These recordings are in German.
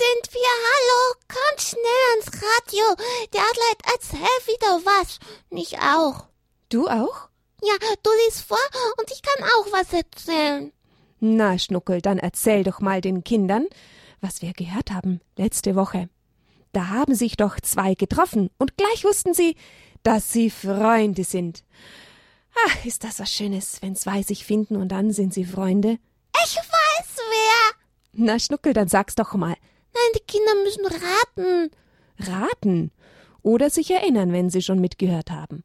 sind wir. Hallo, kommt schnell ans Radio. Der Adler erzählt wieder was. Ich auch. Du auch? Ja, du liest vor und ich kann auch was erzählen. Na, Schnuckel, dann erzähl doch mal den Kindern, was wir gehört haben letzte Woche. Da haben sich doch zwei getroffen und gleich wussten sie, dass sie Freunde sind. Ach, ist das was Schönes, wenn zwei sich finden und dann sind sie Freunde? Ich weiß wer. Na, Schnuckel, dann sag's doch mal. Nein, die Kinder müssen raten. Raten? Oder sich erinnern, wenn sie schon mitgehört haben.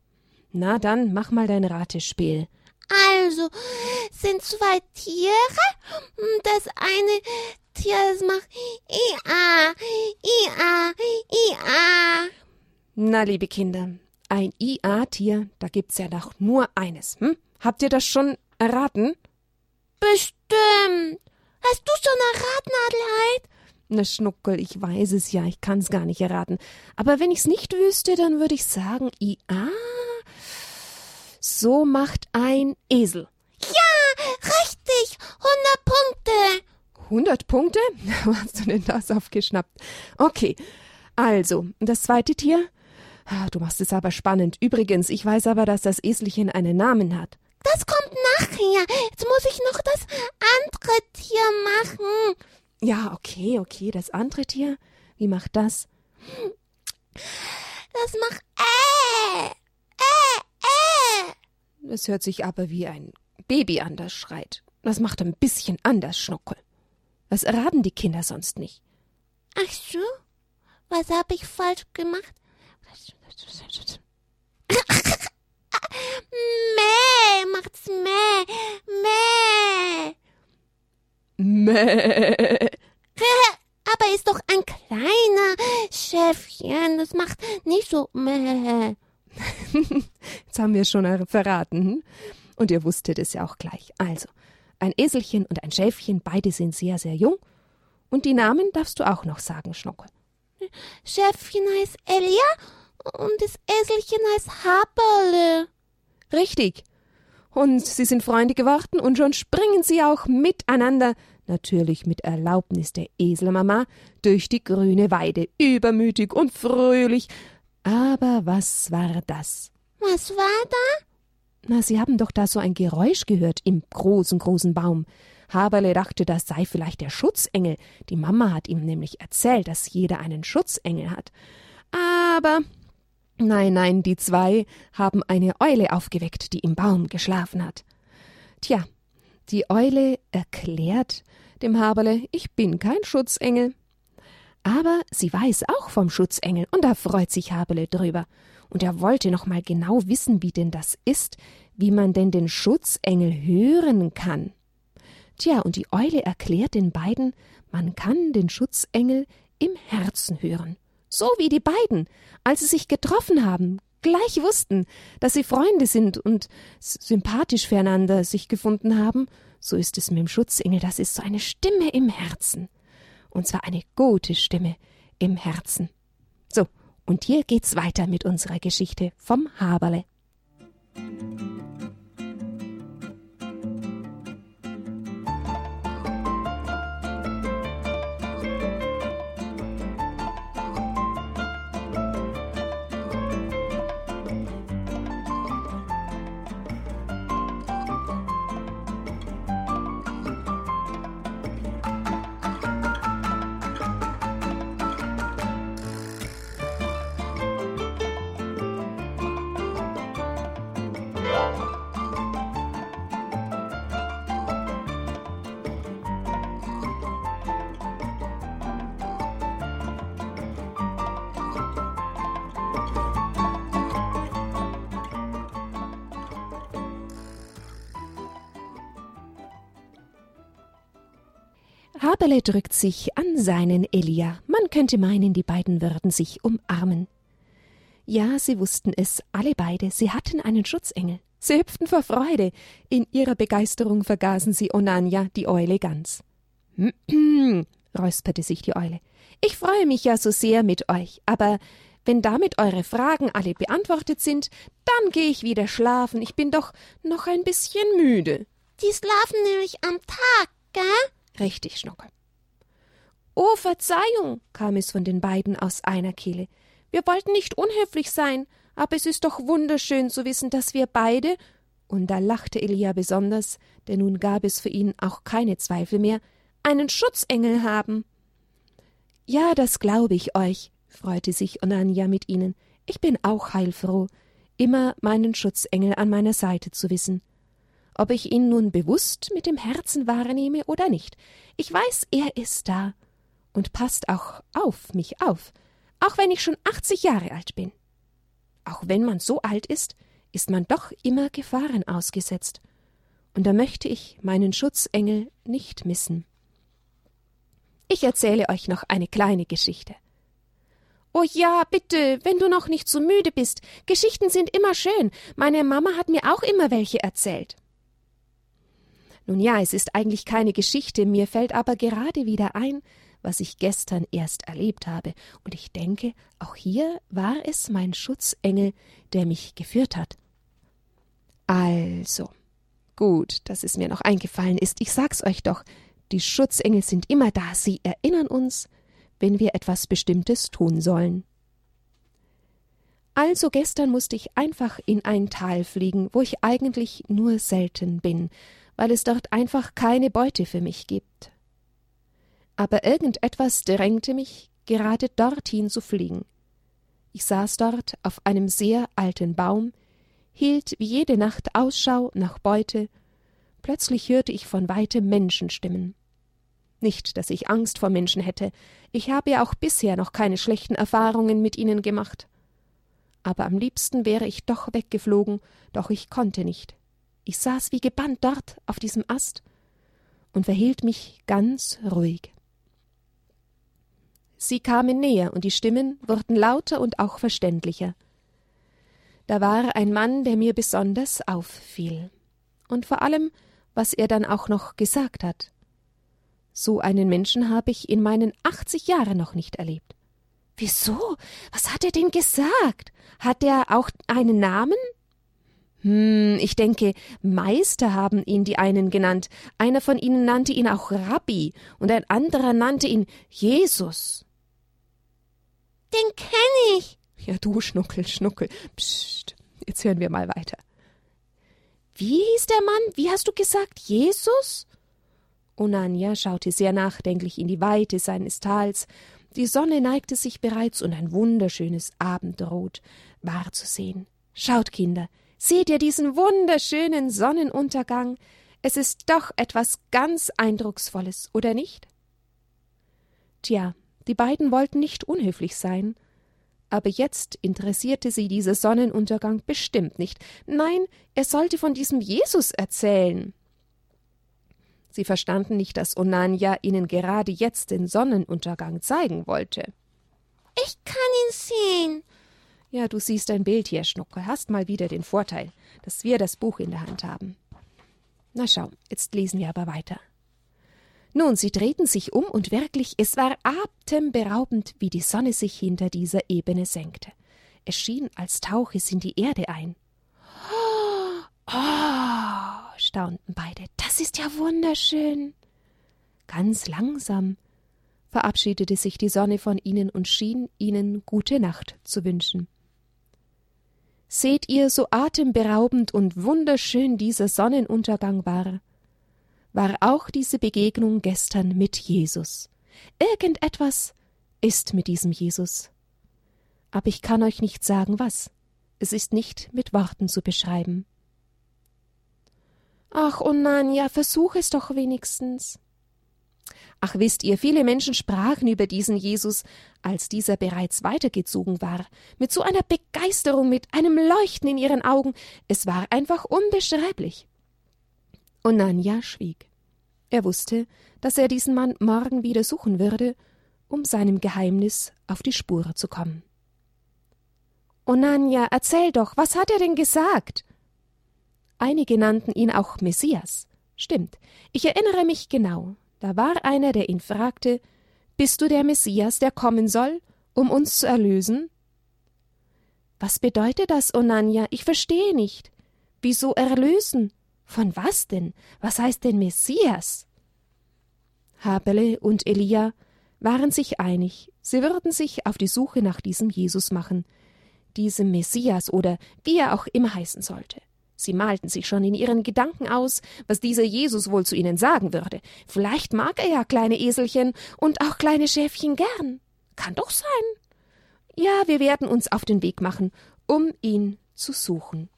Na dann, mach mal dein Ratespiel. Also, sind zwei Tiere. Das eine Tier, das macht Ia, Ia, Ia. Na, liebe Kinder, ein IA-Tier, da gibt's ja doch nur eines, hm? Habt ihr das schon erraten? Bestimmt. Hast du schon erraten, Adelheid? Na, Schnuckel, ich weiß es ja, ich kann's gar nicht erraten. Aber wenn ich's nicht wüsste, dann würde ich sagen, IA. So macht ein Esel. Ja, richtig. 100 Punkte. 100 Punkte? Wo hast du denn das aufgeschnappt? Okay. Also, das zweite Tier? Ah, Du machst es aber spannend. Übrigens, ich weiß aber, dass das Eselchen einen Namen hat. Das kommt nachher. Jetzt muss ich noch das andere Tier machen. Ja, okay, okay. Das andere Tier? Wie macht das? Das macht äh, äh, äh. Das hört sich aber wie ein Baby an, das schreit. Das macht ein bisschen anders, Schnuckel. Das erraten die Kinder sonst nicht. Ach so? Was habe ich falsch gemacht? Mäh, macht's mäh, mäh. Mäh. Aber ist doch ein kleiner Schäfchen. Das macht nicht so mäh. Jetzt haben wir schon er- verraten. hm? Und ihr wusstet es ja auch gleich. Also, ein Eselchen und ein Schäfchen, beide sind sehr, sehr jung. Und die Namen darfst du auch noch sagen, Schnuckel. Schäfchen heißt Elia und das Eselchen heißt Haberle. Richtig. Und sie sind Freunde geworden und schon springen sie auch miteinander, natürlich mit Erlaubnis der Eselmama, durch die grüne Weide, übermütig und fröhlich. Aber was war das? Was war da? Na, Sie haben doch da so ein Geräusch gehört im großen, großen Baum. Haberle dachte, das sei vielleicht der Schutzengel. Die Mama hat ihm nämlich erzählt, dass jeder einen Schutzengel hat. Aber nein, nein, die zwei haben eine Eule aufgeweckt, die im Baum geschlafen hat. Tja, die Eule erklärt dem Haberle, ich bin kein Schutzengel. Aber sie weiß auch vom Schutzengel und da freut sich Haberle drüber. Und er wollte noch mal genau wissen, wie denn das ist, wie man denn den Schutzengel hören kann. Tja, und die Eule erklärt den beiden, man kann den Schutzengel im Herzen hören. So wie die beiden, als sie sich getroffen haben, gleich wussten, dass sie Freunde sind und sympathisch füreinander sich gefunden haben, so ist es mit dem Schutzengel, das ist so eine Stimme im Herzen. Und zwar eine gute Stimme im Herzen. So, und hier geht's weiter mit unserer Geschichte vom Haberle. Haberle drückt sich an seinen Elia. Man könnte meinen, die beiden würden sich umarmen. Ja, sie wussten es, alle beide, sie hatten einen Schutzengel. Sie hüpften vor Freude. In ihrer Begeisterung vergaßen sie Onanja, die Eule, ganz. räusperte sich die Eule. Ich freue mich ja so sehr mit euch, aber wenn damit eure Fragen alle beantwortet sind, dann gehe ich wieder schlafen. Ich bin doch noch ein bisschen müde. Die schlafen nämlich am Tag, gell? Richtig, Schnuckel. Oh, Verzeihung, kam es von den beiden aus einer Kehle. Wir wollten nicht unhöflich sein, aber es ist doch wunderschön zu wissen, dass wir beide, und da lachte Elia besonders, denn nun gab es für ihn auch keine Zweifel mehr, einen Schutzengel haben. Ja, das glaube ich euch, freute sich Onania mit ihnen. Ich bin auch heilfroh, immer meinen Schutzengel an meiner Seite zu wissen. Ob ich ihn nun bewusst mit dem Herzen wahrnehme oder nicht, ich weiß, er ist da und passt auch auf mich auf, auch wenn ich schon achtzig Jahre alt bin. Auch wenn man so alt ist, ist man doch immer Gefahren ausgesetzt, und da möchte ich meinen Schutzengel nicht missen. Ich erzähle euch noch eine kleine Geschichte. Oh ja, bitte, wenn du noch nicht so müde bist. Geschichten sind immer schön. Meine Mama hat mir auch immer welche erzählt. Nun ja, es ist eigentlich keine Geschichte, mir fällt aber gerade wieder ein, was ich gestern erst erlebt habe, und ich denke, auch hier war es mein Schutzengel, der mich geführt hat. Also, gut, dass es mir noch eingefallen ist, ich sag's euch doch, die Schutzengel sind immer da, sie erinnern uns, wenn wir etwas Bestimmtes tun sollen. Also gestern musste ich einfach in ein Tal fliegen, wo ich eigentlich nur selten bin, weil es dort einfach keine Beute für mich gibt. Aber irgendetwas drängte mich, gerade dorthin zu fliegen. Ich saß dort auf einem sehr alten Baum, hielt wie jede Nacht Ausschau nach Beute, plötzlich hörte ich von weitem Menschenstimmen. Nicht, dass ich Angst vor Menschen hätte, ich habe ja auch bisher noch keine schlechten Erfahrungen mit ihnen gemacht. Aber am liebsten wäre ich doch weggeflogen, doch ich konnte nicht. Ich saß wie gebannt dort auf diesem Ast und verhielt mich ganz ruhig. Sie kamen näher, und die Stimmen wurden lauter und auch verständlicher. Da war ein Mann, der mir besonders auffiel. Und vor allem, was er dann auch noch gesagt hat. So einen Menschen habe ich in meinen achtzig Jahren noch nicht erlebt. Wieso? Was hat er denn gesagt? Hat er auch einen Namen? Hm, ich denke, Meister haben ihn die einen genannt. Einer von ihnen nannte ihn auch Rabbi und ein anderer nannte ihn Jesus. Den kenn ich. Ja, du Schnuckel, Schnuckel. Psst, jetzt hören wir mal weiter. Wie hieß der Mann? Wie hast du gesagt? Jesus? Onania schaute sehr nachdenklich in die Weite seines Tals. Die Sonne neigte sich bereits und ein wunderschönes Abendrot war zu sehen. Schaut, Kinder, seht ihr diesen wunderschönen Sonnenuntergang? Es ist doch etwas ganz Eindrucksvolles, oder nicht? Tja, die beiden wollten nicht unhöflich sein, aber jetzt interessierte sie dieser Sonnenuntergang bestimmt nicht. Nein, er sollte von diesem Jesus erzählen. Sie verstanden nicht, dass Onania ihnen gerade jetzt den Sonnenuntergang zeigen wollte. Ich kann ihn sehen. Ja, du siehst ein Bild hier, Schnucke. Hast mal wieder den Vorteil, dass wir das Buch in der Hand haben. Na schau, jetzt lesen wir aber weiter. Nun, sie drehten sich um und wirklich, es war atemberaubend, wie die Sonne sich hinter dieser Ebene senkte. Es schien, als tauche sie in die Erde ein. Oh, staunten beide. Das ist ja wunderschön. Ganz langsam verabschiedete sich die Sonne von ihnen und schien ihnen gute Nacht zu wünschen. Seht ihr, so atemberaubend und wunderschön dieser Sonnenuntergang war, war auch diese Begegnung gestern mit Jesus. Irgendetwas ist mit diesem Jesus. Aber ich kann euch nicht sagen, was. Es ist nicht mit Worten zu beschreiben. Ach, Onania, versuch es doch wenigstens. Ach, wisst ihr, viele Menschen sprachen über diesen Jesus, als dieser bereits weitergezogen war, mit so einer Begeisterung, mit einem Leuchten in ihren Augen, es war einfach unbeschreiblich. Onania schwieg. Er wusste, dass er diesen Mann morgen wieder suchen würde, um seinem Geheimnis auf die Spur zu kommen. Onania, erzähl doch, was hat er denn gesagt? Einige nannten ihn auch Messias. Stimmt, ich erinnere mich genau. Da war einer, der ihn fragte Bist du der Messias, der kommen soll, um uns zu erlösen? Was bedeutet das, Onanja? Ich verstehe nicht. Wieso erlösen? Von was denn? Was heißt denn Messias? Habele und Elia waren sich einig, sie würden sich auf die Suche nach diesem Jesus machen, diesem Messias oder wie er auch immer heißen sollte. Sie malten sich schon in ihren Gedanken aus, was dieser Jesus wohl zu ihnen sagen würde. Vielleicht mag er ja kleine Eselchen und auch kleine Schäfchen gern. Kann doch sein. Ja, wir werden uns auf den Weg machen, um ihn zu suchen.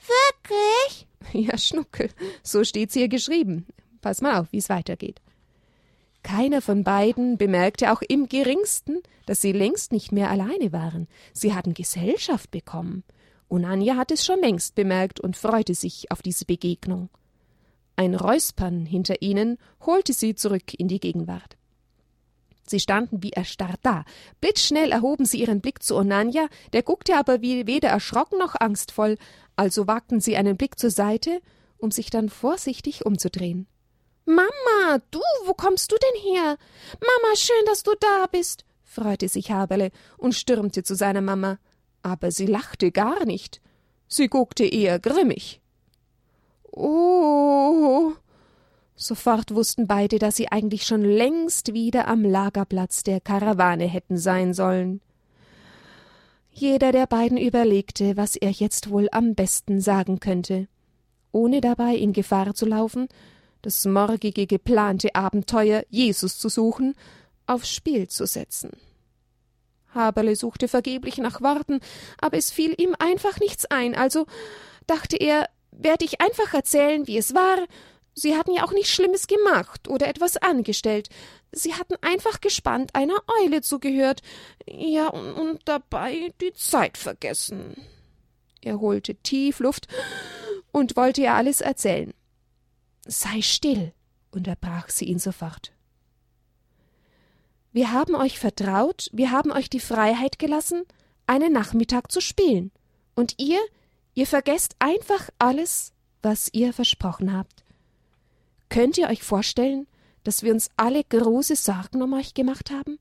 Wirklich? Ja, Schnuckel, so steht's hier geschrieben. Pass mal auf, wie's weitergeht. Keiner von beiden bemerkte auch im geringsten, dass sie längst nicht mehr alleine waren. Sie hatten Gesellschaft bekommen. Und Anja hat es schon längst bemerkt und freute sich auf diese Begegnung. Ein Räuspern hinter ihnen holte sie zurück in die Gegenwart. Sie standen wie erstarrt da. Blitzschnell erhoben sie ihren Blick zu Onanja, der guckte aber wie weder erschrocken noch angstvoll, also wagten sie einen Blick zur Seite, um sich dann vorsichtig umzudrehen. Mama, du, wo kommst du denn her? Mama, schön, dass du da bist, freute sich Haberle und stürmte zu seiner Mama aber sie lachte gar nicht. Sie guckte eher grimmig. Oh. Sofort wussten beide, dass sie eigentlich schon längst wieder am Lagerplatz der Karawane hätten sein sollen. Jeder der beiden überlegte, was er jetzt wohl am besten sagen könnte, ohne dabei in Gefahr zu laufen, das morgige geplante Abenteuer, Jesus zu suchen, aufs Spiel zu setzen. Haberle suchte vergeblich nach Worten, aber es fiel ihm einfach nichts ein, also dachte er, werde ich einfach erzählen, wie es war. Sie hatten ja auch nichts Schlimmes gemacht oder etwas angestellt. Sie hatten einfach gespannt einer Eule zugehört. Ja, und, und dabei die Zeit vergessen. Er holte tief Luft und wollte ihr alles erzählen. Sei still, unterbrach sie ihn sofort. Wir haben euch vertraut, wir haben euch die Freiheit gelassen, einen Nachmittag zu spielen. Und ihr, ihr vergesst einfach alles, was ihr versprochen habt. Könnt ihr euch vorstellen, dass wir uns alle große Sorgen um euch gemacht haben?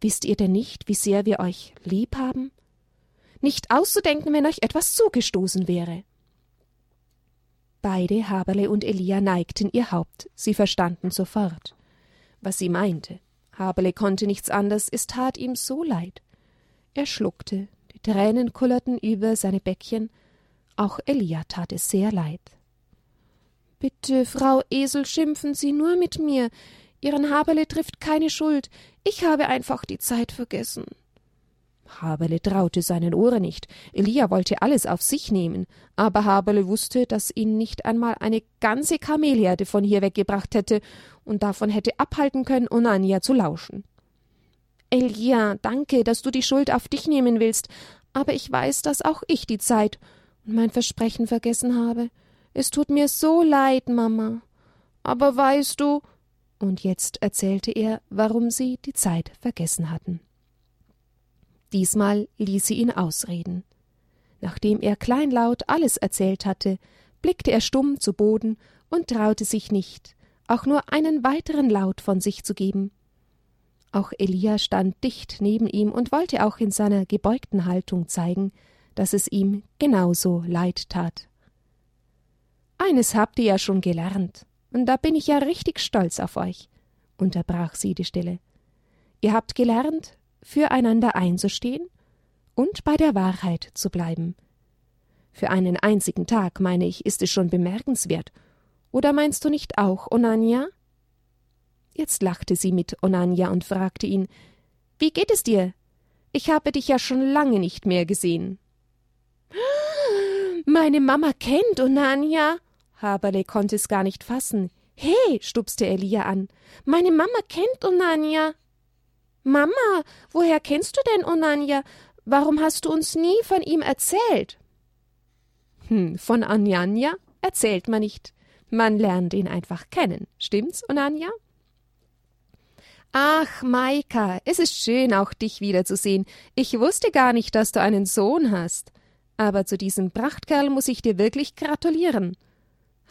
Wisst ihr denn nicht, wie sehr wir euch lieb haben? Nicht auszudenken, wenn euch etwas zugestoßen wäre. Beide, Haberle und Elia, neigten ihr Haupt, sie verstanden sofort, was sie meinte. Haberle konnte nichts anders, es tat ihm so leid. Er schluckte, die Tränen kullerten über seine Bäckchen, auch Elia tat es sehr leid. Bitte, Frau Esel, schimpfen Sie nur mit mir. Ihren Haberle trifft keine Schuld. Ich habe einfach die Zeit vergessen. Haberle traute seinen Ohren nicht. Elia wollte alles auf sich nehmen, aber Haberle wusste, dass ihn nicht einmal eine ganze Kamelherde von hier weggebracht hätte und davon hätte abhalten können, Onania zu lauschen. Elia, danke, dass du die Schuld auf dich nehmen willst, aber ich weiß, dass auch ich die Zeit und mein Versprechen vergessen habe. Es tut mir so leid, Mama. Aber weißt du, und jetzt erzählte er, warum sie die Zeit vergessen hatten. Diesmal ließ sie ihn ausreden. Nachdem er kleinlaut alles erzählt hatte, blickte er stumm zu Boden und traute sich nicht, auch nur einen weiteren Laut von sich zu geben. Auch Elia stand dicht neben ihm und wollte auch in seiner gebeugten Haltung zeigen, dass es ihm genauso leid tat. Eines habt ihr ja schon gelernt, und da bin ich ja richtig stolz auf euch, unterbrach sie die Stille. Ihr habt gelernt, füreinander einzustehen und bei der Wahrheit zu bleiben. Für einen einzigen Tag, meine ich, ist es schon bemerkenswert. Oder meinst du nicht auch, Onania? Jetzt lachte sie mit Onania und fragte ihn Wie geht es dir? Ich habe dich ja schon lange nicht mehr gesehen. Meine Mama kennt Onania. Haberle konnte es gar nicht fassen. He, stupste Elia an. Meine Mama kennt Onania. Mama, woher kennst du denn Onanja? Warum hast du uns nie von ihm erzählt? Hm, von Anjanja erzählt man nicht. Man lernt ihn einfach kennen. Stimmt's, Onanja? Ach, Maika, es ist schön, auch dich wiederzusehen. Ich wusste gar nicht, dass du einen Sohn hast. Aber zu diesem Prachtkerl muss ich dir wirklich gratulieren.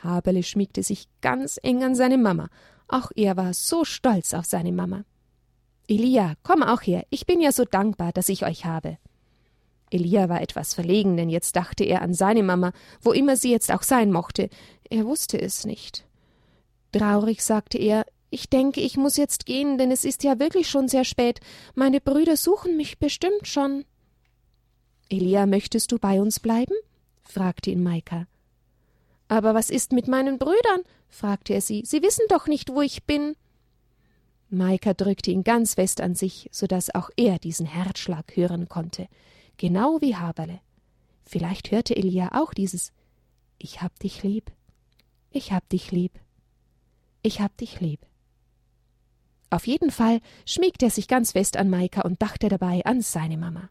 Haberle schmiegte sich ganz eng an seine Mama. Auch er war so stolz auf seine Mama. Elia, komm auch her, ich bin ja so dankbar, dass ich euch habe. Elia war etwas verlegen, denn jetzt dachte er an seine Mama, wo immer sie jetzt auch sein mochte. Er wusste es nicht. Traurig sagte er, Ich denke, ich muss jetzt gehen, denn es ist ja wirklich schon sehr spät. Meine Brüder suchen mich bestimmt schon. Elia, möchtest du bei uns bleiben? fragte ihn Maika. Aber was ist mit meinen Brüdern? fragte er sie. Sie wissen doch nicht, wo ich bin. Maika drückte ihn ganz fest an sich, so dass auch er diesen Herzschlag hören konnte, genau wie Haberle. Vielleicht hörte Elia auch dieses Ich hab dich lieb, ich hab dich lieb, ich hab dich lieb. Auf jeden Fall schmiegte er sich ganz fest an Maika und dachte dabei an seine Mama.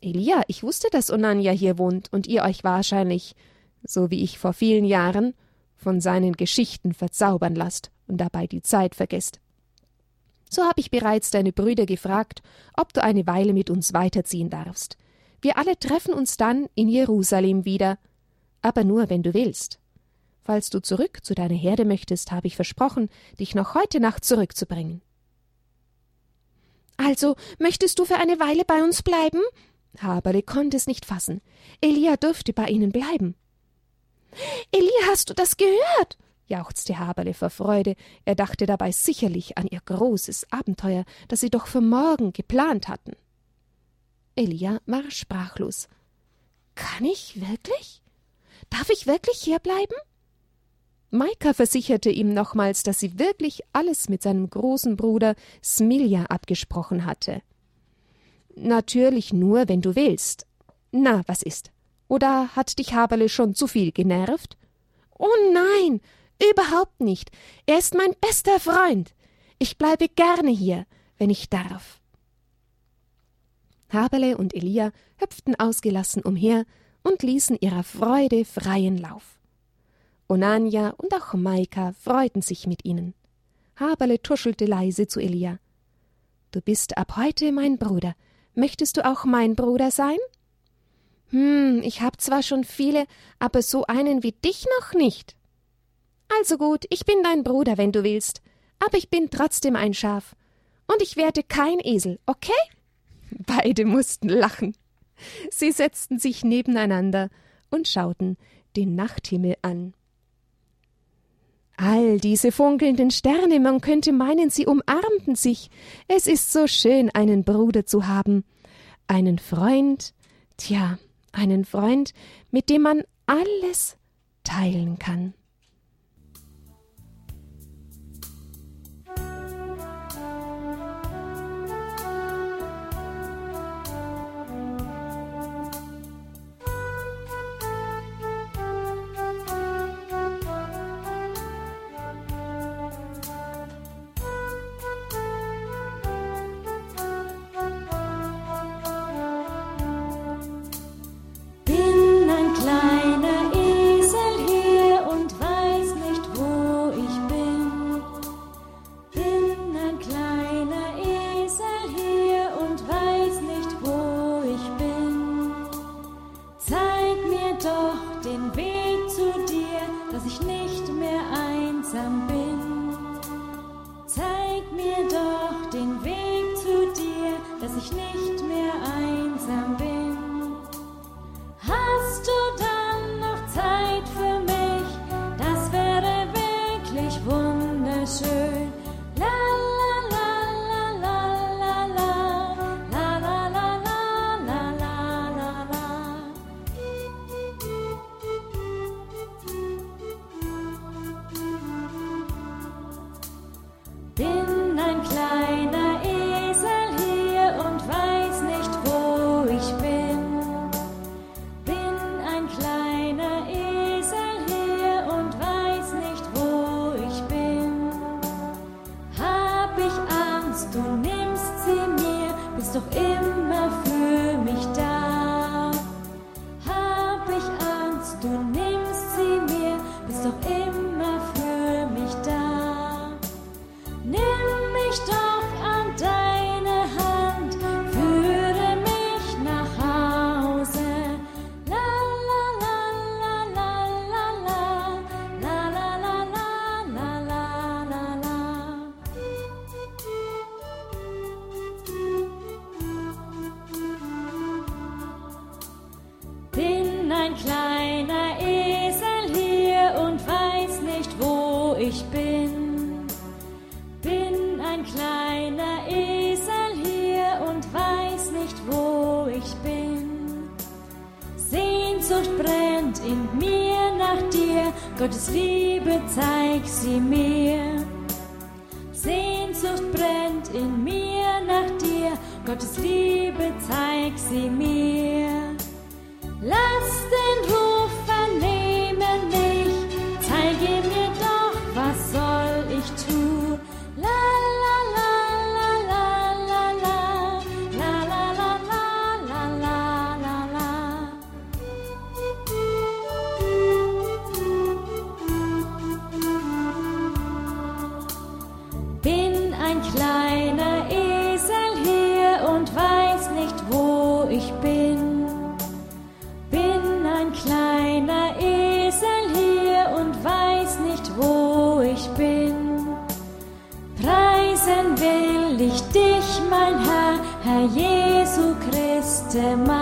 Elia, ich wusste, dass Onanja hier wohnt und ihr euch wahrscheinlich, so wie ich vor vielen Jahren, von seinen Geschichten verzaubern lasst und dabei die Zeit vergesst. So habe ich bereits deine Brüder gefragt, ob du eine Weile mit uns weiterziehen darfst. Wir alle treffen uns dann in Jerusalem wieder, aber nur, wenn du willst. Falls du zurück zu deiner Herde möchtest, habe ich versprochen, dich noch heute Nacht zurückzubringen. Also möchtest du für eine Weile bei uns bleiben? Haberle konnte es nicht fassen. Elia dürfte bei ihnen bleiben. Elia, hast du das gehört? Jauchzte Haberle vor Freude. Er dachte dabei sicherlich an ihr großes Abenteuer, das sie doch für morgen geplant hatten. Elia war sprachlos. Kann ich wirklich? Darf ich wirklich hierbleiben? Maika versicherte ihm nochmals, dass sie wirklich alles mit seinem großen Bruder Smilja abgesprochen hatte. Natürlich nur, wenn du willst. Na, was ist? Oder hat dich Haberle schon zu viel genervt? Oh nein, überhaupt nicht. Er ist mein bester Freund. Ich bleibe gerne hier, wenn ich darf. Haberle und Elia hüpften ausgelassen umher und ließen ihrer Freude freien Lauf. Onanja und auch Maika freuten sich mit ihnen. Haberle tuschelte leise zu Elia. Du bist ab heute mein Bruder. Möchtest du auch mein Bruder sein? Hm, ich hab zwar schon viele, aber so einen wie dich noch nicht. Also gut, ich bin dein Bruder, wenn du willst, aber ich bin trotzdem ein Schaf. Und ich werde kein Esel, okay? Beide mussten lachen. Sie setzten sich nebeneinander und schauten den Nachthimmel an. All diese funkelnden Sterne, man könnte meinen, sie umarmten sich. Es ist so schön, einen Bruder zu haben. Einen Freund, tja, einen Freund, mit dem man alles teilen kann. sistema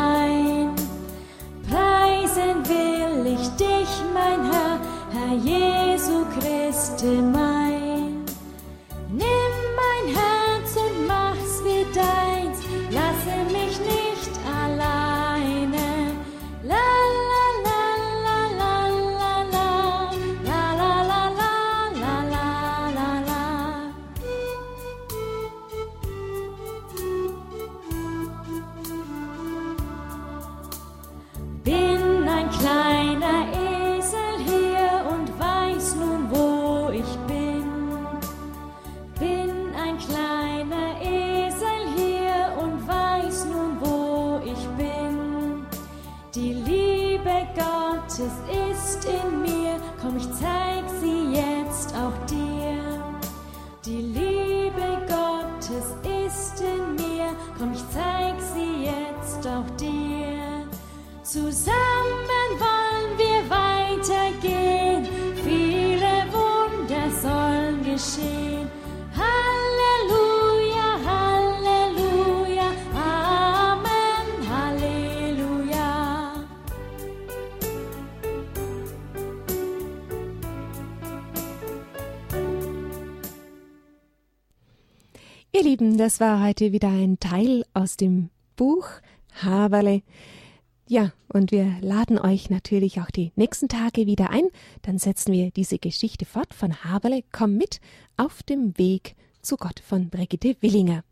geschehen. Halleluja, Halleluja, Amen, Halleluja. Ihr Lieben, das war heute wieder ein Teil aus dem Buch Haberle. Ja, und wir laden euch natürlich auch die nächsten Tage wieder ein. Dann setzen wir diese Geschichte fort von Haberle. Komm mit auf dem Weg zu Gott von Brigitte Willinger.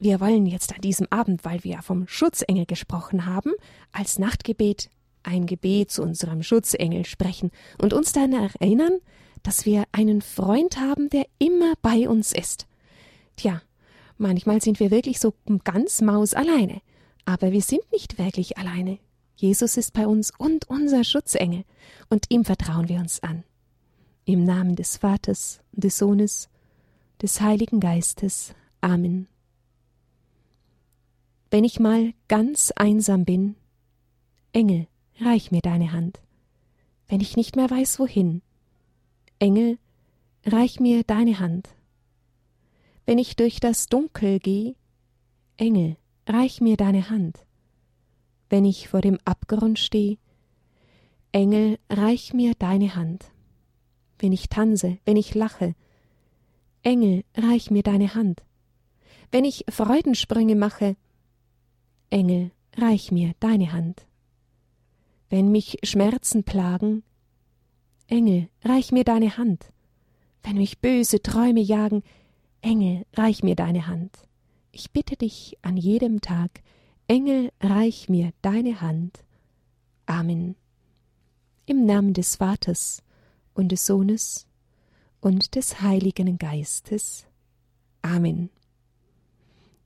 Wir wollen jetzt an diesem Abend, weil wir vom Schutzengel gesprochen haben, als Nachtgebet ein Gebet zu unserem Schutzengel sprechen und uns dann erinnern, dass wir einen Freund haben, der immer bei uns ist. Tja, manchmal sind wir wirklich so ganz maus alleine. Aber wir sind nicht wirklich alleine. Jesus ist bei uns und unser Schutzengel, und ihm vertrauen wir uns an. Im Namen des Vaters des Sohnes, des Heiligen Geistes. Amen. Wenn ich mal ganz einsam bin, Engel, reich mir deine Hand. Wenn ich nicht mehr weiß, wohin, Engel, reich mir deine Hand. Wenn ich durch das Dunkel geh, Engel, reich mir deine Hand. Wenn ich vor dem Abgrund steh, Engel, reich mir deine Hand. Wenn ich tanze, wenn ich lache, Engel, reich mir deine Hand. Wenn ich Freudensprünge mache, Engel, reich mir deine Hand. Wenn mich Schmerzen plagen, Engel, reich mir deine Hand. Wenn mich böse Träume jagen, Engel, reich mir deine Hand. Ich bitte dich an jedem Tag, Engel, reich mir deine Hand. Amen. Im Namen des Vaters und des Sohnes und des Heiligen Geistes. Amen.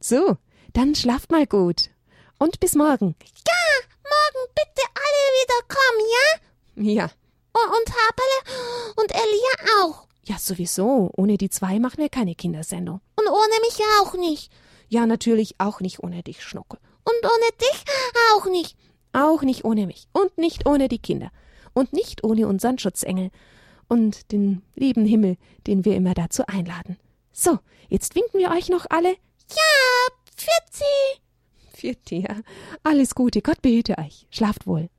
So, dann schlaft mal gut und bis morgen. Ja, morgen bitte alle wieder kommen, ja? Ja, Oh, und Haberle und Elia auch. ja sowieso. Ohne die zwei machen wir keine Kindersendung. Und ohne mich auch nicht. Ja, natürlich auch nicht ohne dich, Schnuckel. Und ohne dich auch nicht. Auch nicht ohne mich und nicht ohne die Kinder und nicht ohne unseren Schutzengel und den lieben Himmel, den wir immer dazu einladen. So, jetzt winken wir euch noch alle. Ja, Pfirzi. Für dir. Alles Gute, Gott behüte euch. Schlaft wohl.